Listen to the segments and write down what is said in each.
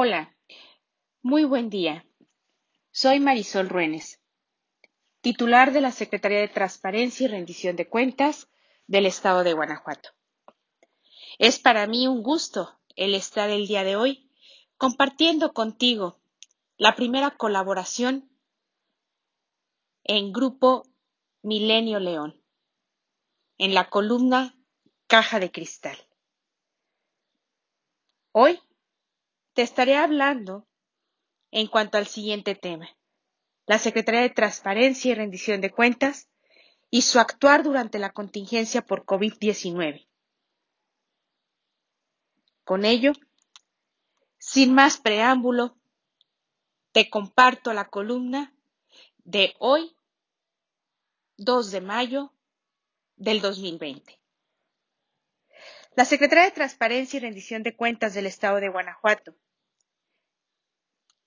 Hola, muy buen día. Soy Marisol Ruénes, titular de la Secretaría de Transparencia y Rendición de Cuentas del Estado de Guanajuato. Es para mí un gusto el estar el día de hoy compartiendo contigo la primera colaboración en Grupo Milenio León, en la columna Caja de Cristal. Hoy te estaré hablando en cuanto al siguiente tema, la Secretaría de Transparencia y Rendición de Cuentas y su actuar durante la contingencia por COVID-19. Con ello, sin más preámbulo, te comparto la columna de hoy, 2 de mayo del 2020. La Secretaría de Transparencia y Rendición de Cuentas del Estado de Guanajuato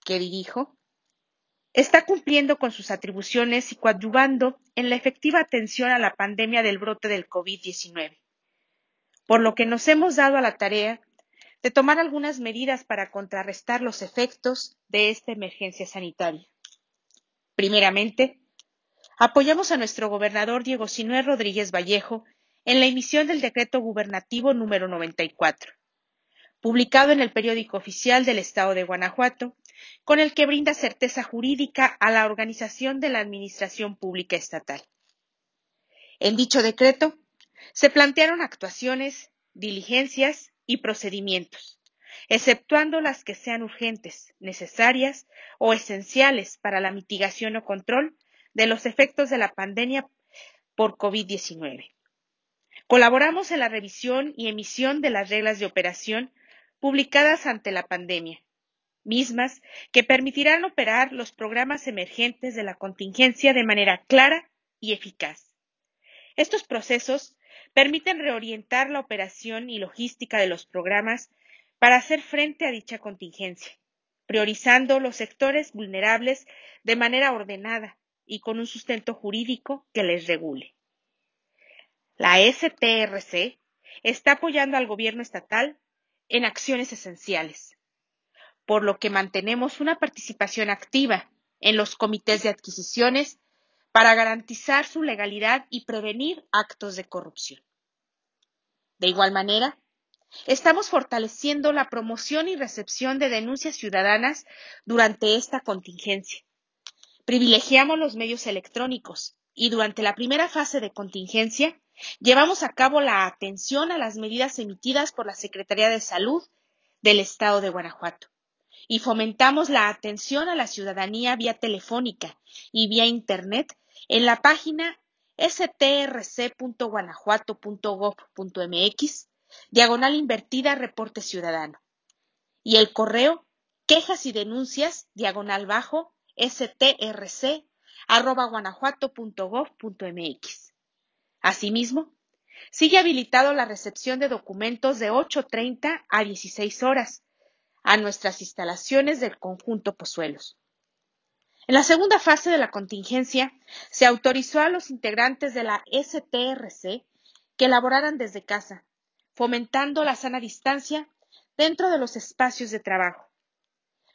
que dirijo, está cumpliendo con sus atribuciones y coadyuvando en la efectiva atención a la pandemia del brote del COVID-19, por lo que nos hemos dado a la tarea de tomar algunas medidas para contrarrestar los efectos de esta emergencia sanitaria. Primeramente, apoyamos a nuestro gobernador Diego Sinué Rodríguez Vallejo en la emisión del decreto gubernativo número 94, publicado en el periódico oficial del Estado de Guanajuato, con el que brinda certeza jurídica a la organización de la Administración Pública Estatal. En dicho decreto se plantearon actuaciones, diligencias y procedimientos, exceptuando las que sean urgentes, necesarias o esenciales para la mitigación o control de los efectos de la pandemia por COVID-19. Colaboramos en la revisión y emisión de las reglas de operación publicadas ante la pandemia, mismas que permitirán operar los programas emergentes de la contingencia de manera clara y eficaz. Estos procesos permiten reorientar la operación y logística de los programas para hacer frente a dicha contingencia, priorizando los sectores vulnerables de manera ordenada y con un sustento jurídico que les regule. La STRC está apoyando al gobierno estatal en acciones esenciales, por lo que mantenemos una participación activa en los comités de adquisiciones para garantizar su legalidad y prevenir actos de corrupción. De igual manera, estamos fortaleciendo la promoción y recepción de denuncias ciudadanas durante esta contingencia. Privilegiamos los medios electrónicos y durante la primera fase de contingencia llevamos a cabo la atención a las medidas emitidas por la Secretaría de Salud del Estado de Guanajuato y fomentamos la atención a la ciudadanía vía telefónica y vía Internet en la página strc.guanajuato.gov.mx, diagonal invertida reporte ciudadano, y el correo quejas y denuncias, diagonal bajo, strc, arroba guanajuato.gov.mx. Asimismo, sigue habilitado la recepción de documentos de 8.30 a 16 horas, a nuestras instalaciones del conjunto Pozuelos. En la segunda fase de la contingencia, se autorizó a los integrantes de la STRC que elaboraran desde casa, fomentando la sana distancia dentro de los espacios de trabajo.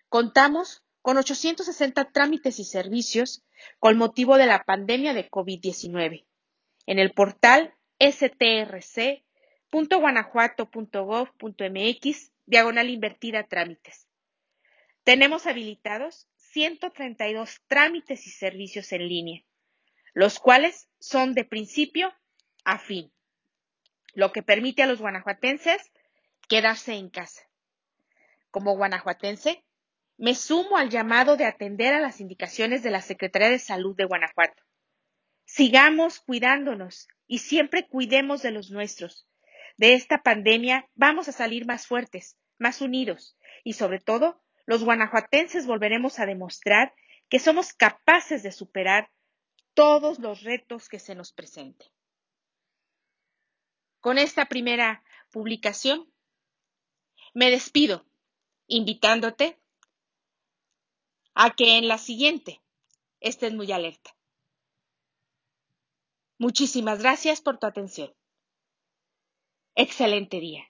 Contamos con 860 trámites y servicios con motivo de la pandemia de COVID-19 en el portal strc.guanajuato.gov.mx diagonal invertida trámites. Tenemos habilitados 132 trámites y servicios en línea, los cuales son de principio a fin, lo que permite a los guanajuatenses quedarse en casa. Como guanajuatense, me sumo al llamado de atender a las indicaciones de la Secretaría de Salud de Guanajuato. Sigamos cuidándonos y siempre cuidemos de los nuestros, de esta pandemia vamos a salir más fuertes, más unidos y sobre todo los guanajuatenses volveremos a demostrar que somos capaces de superar todos los retos que se nos presenten. Con esta primera publicación me despido invitándote a que en la siguiente estés muy alerta. Muchísimas gracias por tu atención. Excelente día.